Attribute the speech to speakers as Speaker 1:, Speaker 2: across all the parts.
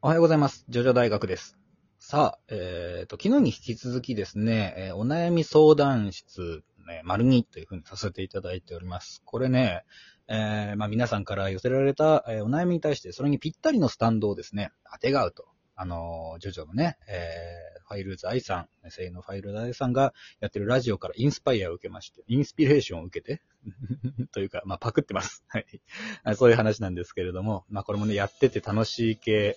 Speaker 1: おはようございます。ジョジョ大学です。さあ、えっ、と、昨日に引き続きですね、えーお悩み相談室、ね、丸2というふうにさせていただいております。これね、えーまあ皆さんから寄せられた、えお悩みに対して、それにぴったりのスタンドをですね、当てがうと。あのジョジョのね、えファイルズ愛さん、声優のファイルズ愛さんがやってるラジオからインスパイアを受けまして、インスピレーションを受けて、というか、まあパクってます。はい。そういう話なんですけれども、まあこれもね、やってて楽しい系、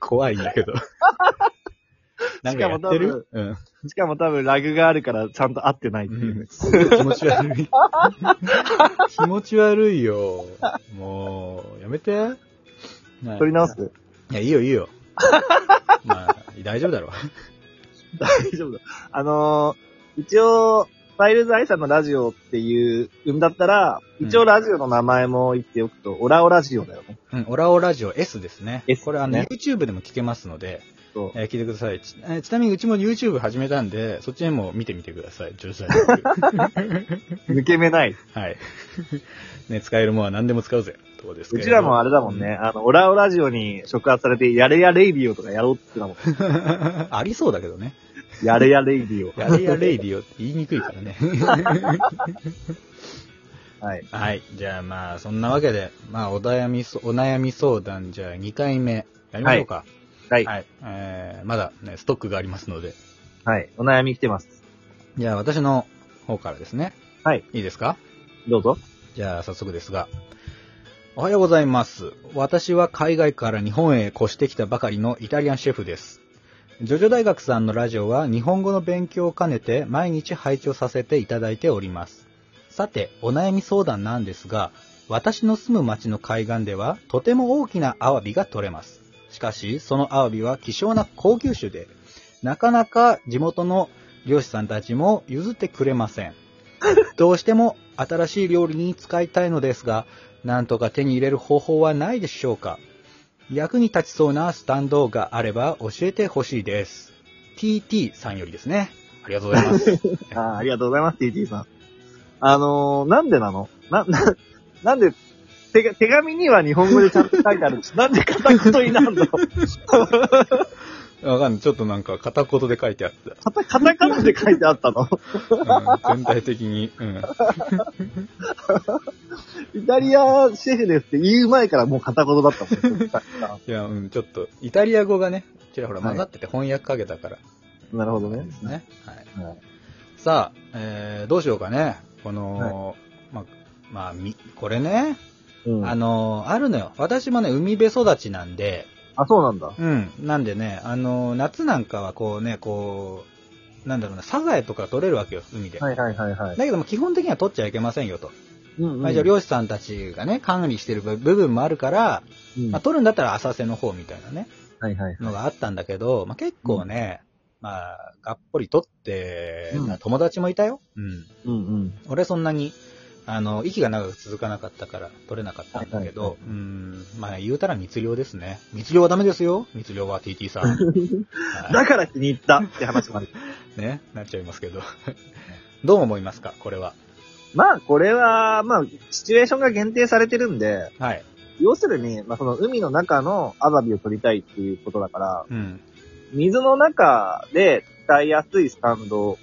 Speaker 1: 怖いんだけど。なんかやってる？うん。
Speaker 2: しかも多分ラグがあるからちゃんと合ってないっていうね。
Speaker 1: 気持ち悪い。気持ち悪いよ。もう、やめて。
Speaker 2: 取り直す？
Speaker 1: いや、いいよいいよ。まあ、大丈夫だろう。
Speaker 2: 大丈夫だ。あのー、一応、ファイルズ愛さんのラジオっていう、うんだったら、一応ラジオの名前も言っておくと、オラオラジオだよね。
Speaker 1: うん、オラオラジオ S ですね。
Speaker 2: S
Speaker 1: これあの、
Speaker 2: ね
Speaker 1: YouTube でも聞けますので、
Speaker 2: そう。
Speaker 1: えー聞いてください。ちえーちなみにうちも YouTube 始めたんで、そっちでも見てみてください。ジョジョ大学
Speaker 2: 抜け目ない。
Speaker 1: はい。ね、使えるものは何でも使うぜ。どうですか
Speaker 2: うちらもあれだもんね、あの、オラオラジオに触発されて、やれやレイディオとかやろうって言ってたもん。
Speaker 1: ありそうだけどね。
Speaker 2: やれやレイディオ。
Speaker 1: やれやレイディオって言いにくいからね。
Speaker 2: はい。
Speaker 1: はい。じゃあまあ、そんなわけで、まあ、お悩みそ、お悩み相談、じゃあ2回目、やりましょうか。
Speaker 2: はい。
Speaker 1: はい。えー、まだね、ストックがありますので。
Speaker 2: はい。お悩み来てます。
Speaker 1: じゃあ私の方からですね。
Speaker 2: はい。
Speaker 1: いいですか？
Speaker 2: どうぞ。
Speaker 1: じゃあ早速ですが。おはようございます。私は海外から日本へ越してきたばかりのイタリアンシェフです。ジョジョ大学さんのラジオは日本語の勉強を兼ねて毎日拝聴させていただいております。さて、お悩み相談なんですが、私の住む町の海岸ではとても大きなアワビが取れます。しかし、そのアワビは希少な高級種で、なかなか地元の漁師さんたちも譲ってくれません。どうしても新しい料理に使いたいのですが、なんとか手に入れる方法はないでしょうか？役に立ちそうなスタンドがあれば教えてほしいです。TT さんよりですね。ありがとうございます。
Speaker 2: あありがとうございます、TT さん。あのー、なんでなの？な、な、なんで、手が、手紙には日本語でちゃんと書いてあるし、なんで片言になるの？
Speaker 1: わかんない。ちょっとなんか片言で書いてあっ
Speaker 2: カタ、カタカナで書いてあったの？
Speaker 1: た。うん、全体的に。うん。
Speaker 2: イタリアシェフですって言う前からもう片言だったもん。
Speaker 1: いや、うん、ちょっと、イタリア語がね、ちらほら混ざってて翻訳かけたから。
Speaker 2: なるほどね
Speaker 1: で。すね。はい。
Speaker 2: はい
Speaker 1: さあ、えー、どうしようかね。この、まあ、まあ、み、これね、
Speaker 2: うん
Speaker 1: あの、あるのよ。私もね、海辺育ちなんで、
Speaker 2: あ、そうなんだ。
Speaker 1: うん。なんでね、あの、夏なんかはこうね、こう、なんだろうな、サザエとか取れるわけよ、海で。
Speaker 2: はいはいはいはい。
Speaker 1: だけども基本的には取っちゃいけませんよと。
Speaker 2: うんうん
Speaker 1: まあ、じゃあ漁師さんたちがね、管理してる部分もあるから、
Speaker 2: うん
Speaker 1: まあ、取るんだったら浅瀬の方みたいなね、
Speaker 2: はいはい。
Speaker 1: のがあったんだけど、まあ、結構ね、まあ、がっぽり取って、
Speaker 2: うん
Speaker 1: まあ友達もいたよ。うん。
Speaker 2: うんうん。
Speaker 1: 俺そんなに、あの、息が長く続かなかったから取れなかったんだけど、
Speaker 2: はいはい
Speaker 1: うん、まあ言うたら密漁ですね。密漁はダメですよ。密漁は TT さん。はい
Speaker 2: だから気に入ったって話もある。
Speaker 1: ね、なっちゃいますけど。どう思いますか？これは。
Speaker 2: まあ、これは、まあ、シチュエーションが限定されてるんで、
Speaker 1: はい。
Speaker 2: 要するに、まあ、その海の中のアワビを取りたいっていうことだから、
Speaker 1: うん。
Speaker 2: 水の中で使いやすいスタンド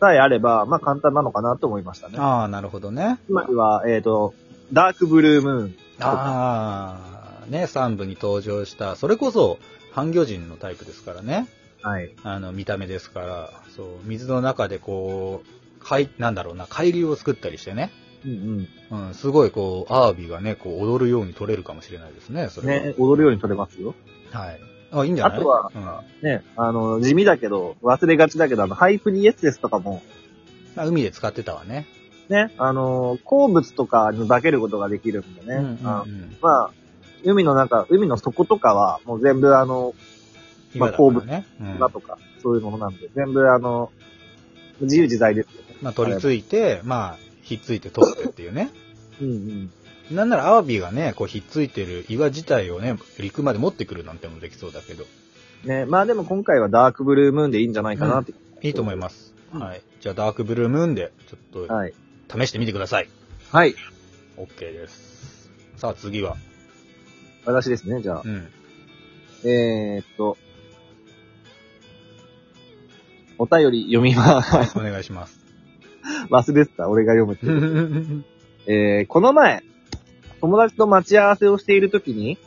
Speaker 2: さえあれば、まあ簡単なのかなと思いましたね。
Speaker 1: ああ、なるほどね。
Speaker 2: つまりは、えっ、と、ダークブルームーン。
Speaker 1: ああ、ね、3部に登場した、それこそ、半魚人のタイプですからね。
Speaker 2: はい。
Speaker 1: あの、見た目ですから、そう、水の中でこう、海、なんだろうな、海流を作ったりしてね。
Speaker 2: うん
Speaker 1: うん、すごいこう、アワビがね、こう、踊るように取れるかもしれないですね、そ
Speaker 2: うん。
Speaker 1: れは。
Speaker 2: ね、踊るように取れますよ。
Speaker 1: はい。あ、いいんじゃない？
Speaker 2: あとは
Speaker 1: うん。
Speaker 2: ね、あの、地味だけど、忘れがちだけど、あの、ハイプリエステスとかも、
Speaker 1: あ海で使ってたわね。
Speaker 2: ね、あの、鉱物とかに化けることができるんでね。
Speaker 1: うんうん
Speaker 2: あ
Speaker 1: うん
Speaker 2: まあ、海の中、海の底とかは、もう全部あの、まあ
Speaker 1: 岩だからね。うん
Speaker 2: だとか、そういうものなんで、全部あの、自由自在ですよね。
Speaker 1: まあ、取り付いて、まあ、ひっついて取ってっていうね。
Speaker 2: うんうん。
Speaker 1: なんならアワビがね、こうひっついてる岩自体をね、陸まで持ってくるなんてもできそうだけど。
Speaker 2: ね、まあでも今回はダークブルームーンでいいんじゃないかなって。
Speaker 1: いいと思います。
Speaker 2: うん
Speaker 1: はい。じゃあ、ダークブルームーンで、ちょっと、
Speaker 2: はい。
Speaker 1: 試してみてください。
Speaker 2: はい。
Speaker 1: OK です。さあ、次は。
Speaker 2: 私ですね、じゃあ
Speaker 1: う。ん。
Speaker 2: えーっと、お便り読みま
Speaker 1: はい
Speaker 2: す。、
Speaker 1: お願いします。
Speaker 2: 忘れてた、俺が読むって。えー、この前、友達と待ち合わせをしているときに、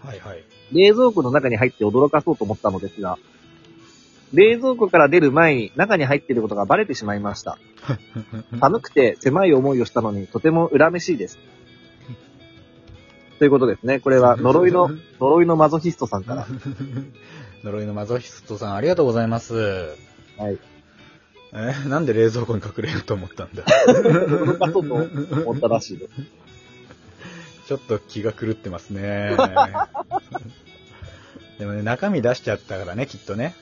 Speaker 1: はいはい。
Speaker 2: 冷蔵庫の中に入って驚かそうと思ったのですが、冷蔵庫から出る前に中に入っていることがバレてしまいました。寒くて狭い思いをしたのにとても恨めしいです。ということですね。これは 呪いの、呪いのマゾヒストさんから。
Speaker 1: 呪いのマゾヒストさん、ありがとうございます。
Speaker 2: はい。
Speaker 1: え、なんで冷蔵庫に隠れようと思ったんだ
Speaker 2: 驚かそうと思ったらしいです。
Speaker 1: ちょっと気が狂ってますね。でもね、中身出しちゃったからね、きっとね。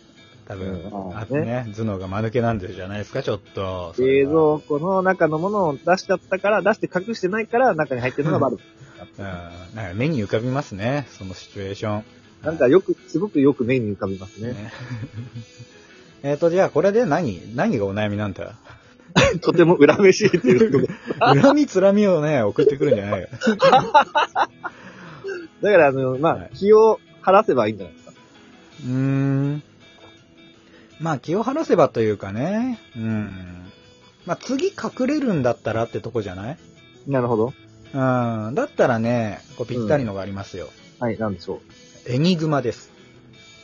Speaker 1: 多分、
Speaker 2: うん
Speaker 1: あとね、頭脳が間抜けなんでじゃないですか、ちょっと。
Speaker 2: 冷
Speaker 1: は
Speaker 2: 蔵庫の中のものを出しちゃったから、出して隠してないから中に入ってるのがバレた。
Speaker 1: うん、なんか目に浮かびますね、そのシチュエーション。
Speaker 2: なんかよく、すごくよく目に浮かびますね。
Speaker 1: ね えっと、じゃあこれで何？何がお悩みなんだ？
Speaker 2: とても恨めしいっていうこ。
Speaker 1: 恨みつらみをね、送ってくるんじゃないよ。
Speaker 2: だから、あの、まあ、
Speaker 1: はい
Speaker 2: 気を晴らせばいいんじゃないですか。
Speaker 1: うーん。まあ気を晴らせばというかね。うん。まあ次隠れるんだったらってとこじゃない？
Speaker 2: なるほど。
Speaker 1: うん。だったらね、こうぴったりのがありますよ。
Speaker 2: はい、なんでしょ
Speaker 1: エニグマです。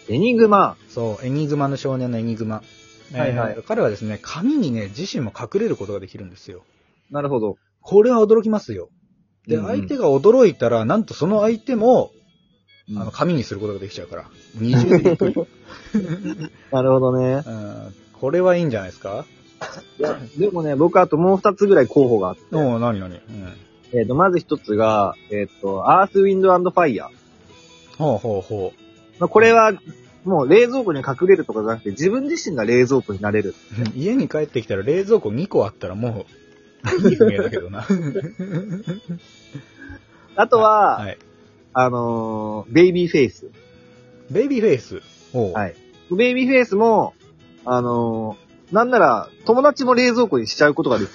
Speaker 2: う。エニグマ。
Speaker 1: そう、エニグマの少年のエニグマ。
Speaker 2: はいはい
Speaker 1: えー彼はですね、紙にね、自身も隠れることができるんですよ。
Speaker 2: なるほど。
Speaker 1: これは驚きますよ。で、
Speaker 2: うんうん
Speaker 1: 相手が驚いたら、なんとその相手も、
Speaker 2: うん
Speaker 1: あの、紙にすることができちゃうから。二重でびっくり。
Speaker 2: なるほどね。
Speaker 1: うん。これはいいんじゃないですか？
Speaker 2: いや、でもね、僕あともう二つぐらい候補があって。
Speaker 1: おう、なになにうん。
Speaker 2: えっ、と、まず一つが、えっ、と、アース、ウィンド、ファイヤー。
Speaker 1: ほうほうほ
Speaker 2: まあ、これは、もう冷蔵庫に隠れるとかじゃなくて、自分自身が冷蔵庫になれる。
Speaker 1: う。家に帰ってきたら冷蔵庫2個あったらもう、意味不明だけどな。
Speaker 2: あとは、
Speaker 1: はい。
Speaker 2: あのーベイビーフェイス。
Speaker 1: ベイビーフェイス？
Speaker 2: はいベイビーフェイスも、あのーなんなら、友達も冷蔵庫にしちゃうことができ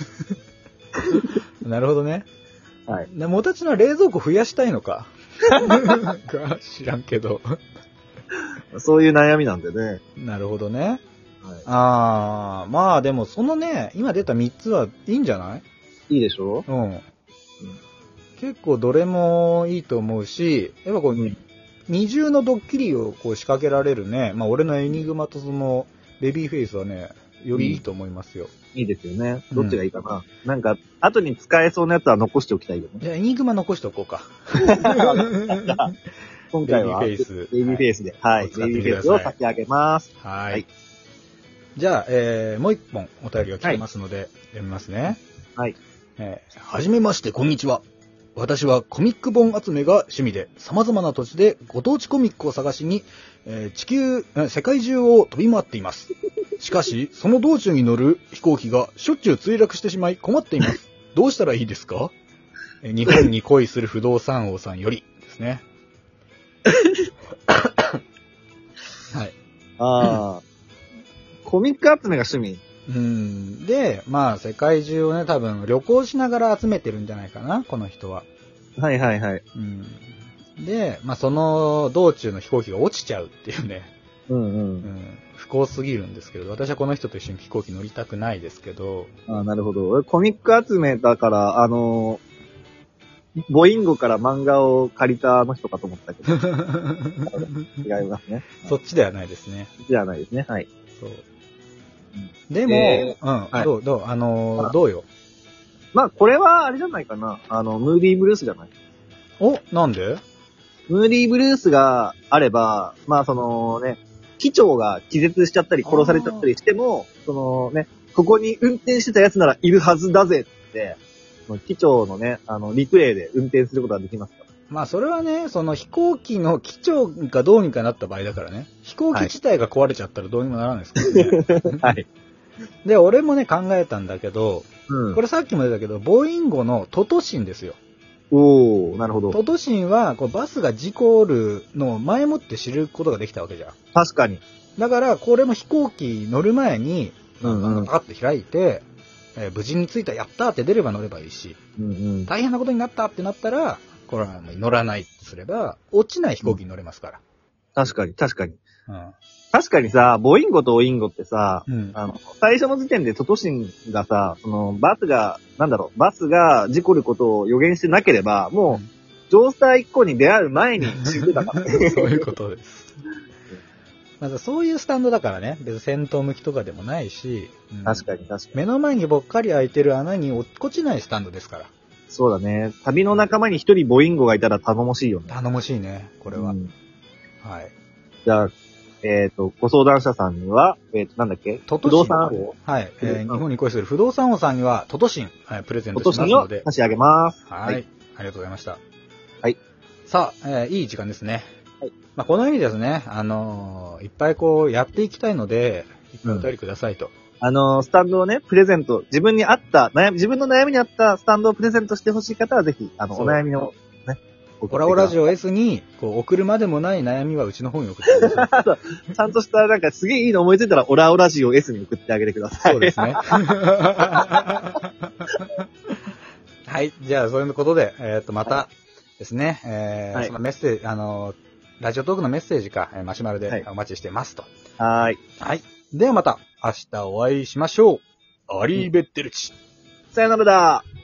Speaker 1: なるほどね。
Speaker 2: はい。
Speaker 1: でもたちの冷蔵庫増やしたいのか？か知らんけど。
Speaker 2: る。そういう悩みなんでね。
Speaker 1: なるほどね。
Speaker 2: は
Speaker 1: あー、まあでもそのね、今出た3つはいいんじゃない？
Speaker 2: い。いいでしょ？
Speaker 1: うん。結構どれもいいと思うし、やっぱこう、
Speaker 2: うん
Speaker 1: 二重のドッキリをこう仕掛けられるね、まあ俺のエニグマとそのベビーフェイスはね、よりいいと思いますよ。
Speaker 2: いいですよね。
Speaker 1: うん
Speaker 2: どっちがいいかな。なんか、後に使えそうなやつは残しておきたいよね。
Speaker 1: じゃあエニグマ残しておこうか。
Speaker 2: 今回は、
Speaker 1: ベイビーフェイス
Speaker 2: ベイビーフェイスで。はい。ベイビーフェイスを差し上げます。
Speaker 1: はい。
Speaker 2: はい
Speaker 1: じゃあ、えー、もう一本お便りが来てますので、読みますね。
Speaker 2: はい。
Speaker 1: えーはじめまして、こんにちは。私はコミック本集めが趣味で、様々な土地でご当地コミックを探しに、えー地球、えー世界中を飛び回っています。しかし、その道中に乗る飛行機がしょっちゅう墜落してしまい困っています。どうしたらいいですか？えー日本に恋する不動産王さんよりですね。はい。
Speaker 2: ああ。コミック集めが趣味。
Speaker 1: うん。で、まあ、世界中をね、多分旅行しながら集めてるんじゃないかな、この人は。
Speaker 2: はいはいはい。
Speaker 1: うん。で、まあ、その道中の飛行機が落ちちゃうっていうね、
Speaker 2: うんう。
Speaker 1: うんん、不幸すぎるんですけど、私はこの人と一緒に飛行機乗りたくないですけど、
Speaker 2: ああ、なるほど。俺コミック集めだから、あのーボインゴから漫画を借りたあの人かと思ったけど、違いますね。
Speaker 1: そっちではないですね。
Speaker 2: じゃないですね。はい。
Speaker 1: そう。でも、
Speaker 2: え
Speaker 1: うん、
Speaker 2: はい
Speaker 1: どう、どう、あのー
Speaker 2: あ
Speaker 1: どうよ？
Speaker 2: まあ、これはあれじゃないかな。あの、ムーディーブルースじゃない？
Speaker 1: お、なんで？
Speaker 2: ムーディーブルースがあれば、まあそのね、機長が気絶しちゃったり殺されちゃったりしても、そのね、ここに運転してたやつならいるはずだぜって、その機長のね、あの、リプレイで運転することができますか
Speaker 1: まあそれはね、その飛行機の機長がどうにかなった場合だからね。飛行機自体が壊れちゃったらどうにもならないですからね。
Speaker 2: はい。
Speaker 1: で、俺もね考えたんだけど、
Speaker 2: うん。
Speaker 1: これさっきも出たけど、ボーインゴのトトシンですよ。
Speaker 2: おー、なるほど。
Speaker 1: トトシンはこうバスが事故るのを前もって知ることができたわけじゃん。
Speaker 2: 確かに。
Speaker 1: だから、これも飛行機乗る前に、
Speaker 2: うんうん
Speaker 1: パカッと開いて、えー無事に着いた、やったーって出れば乗ればいいし、
Speaker 2: うんうん。
Speaker 1: 大変なことになったってなったら、これは乗らないってすれば、落ちない飛行機に乗れますか
Speaker 2: 確かに、確かに。
Speaker 1: ら。
Speaker 2: 確かにさ、ボインゴとオインゴってさ、
Speaker 1: うん。うん。
Speaker 2: あの、最初の時点でトトシンがさ、その、バスが、なんだろう、バスが事故ることを予言してなければ、もう、乗車一個に出会う前に死んでたからね。
Speaker 1: そういうことです。まずそういうスタンドだからね、別に戦闘向きとかでもないし、うん
Speaker 2: 確かに、確かに。
Speaker 1: 目の前にぼっかり開いてる穴に落っこちないスタンドですから。
Speaker 2: そうだね。旅の仲間に一人ボインゴがいたら頼もしいよね。
Speaker 1: 頼もしいね、これは。
Speaker 2: うん
Speaker 1: はい。
Speaker 2: じゃあ、えっ、と、ご相談者さんには、えっ、と、なんだっけ？
Speaker 1: トトシン
Speaker 2: 不動産王？
Speaker 1: はい。えー
Speaker 2: うん
Speaker 1: 日本に恋する不動産王さんには、トトシン、はい、プレゼン
Speaker 2: ト
Speaker 1: ト
Speaker 2: トシンを
Speaker 1: しますので。
Speaker 2: 差し上げます。
Speaker 1: はい、
Speaker 2: はい
Speaker 1: ありがとうございました。
Speaker 2: はい。
Speaker 1: さあ、えーいい時間ですね。
Speaker 2: はい。
Speaker 1: まあ、このようにですね、あのーいっぱいこう、やっていきたいので、いっぱいお便りくださいと。
Speaker 2: あのースタンドをね、プレゼント、自分に合った、悩み、自分の悩みに合ったスタンドをプレゼントしてほしい方は、ぜひ、あの、
Speaker 1: そう
Speaker 2: お悩みの、ね、
Speaker 1: オラオラジ
Speaker 2: オ。
Speaker 1: オ S に、こう、送るまでもない悩みはうちの方に送ってください。
Speaker 2: ちゃんとした、なんか、すげえいいの思いついたら、オラオラジオ S に送ってあげてください。
Speaker 1: そうですね。はい。じゃあ、そういうことで、えっ、と、またですね、えー
Speaker 2: はい
Speaker 1: そのメッセージ、あのーラジオトークのメッセージか、えーマシュマロ
Speaker 2: はい
Speaker 1: でお待ちしてますと。
Speaker 2: はーい。
Speaker 1: はい。ではまた、明日お会いしましょう。アリーベッテルチ。
Speaker 2: さよならだ。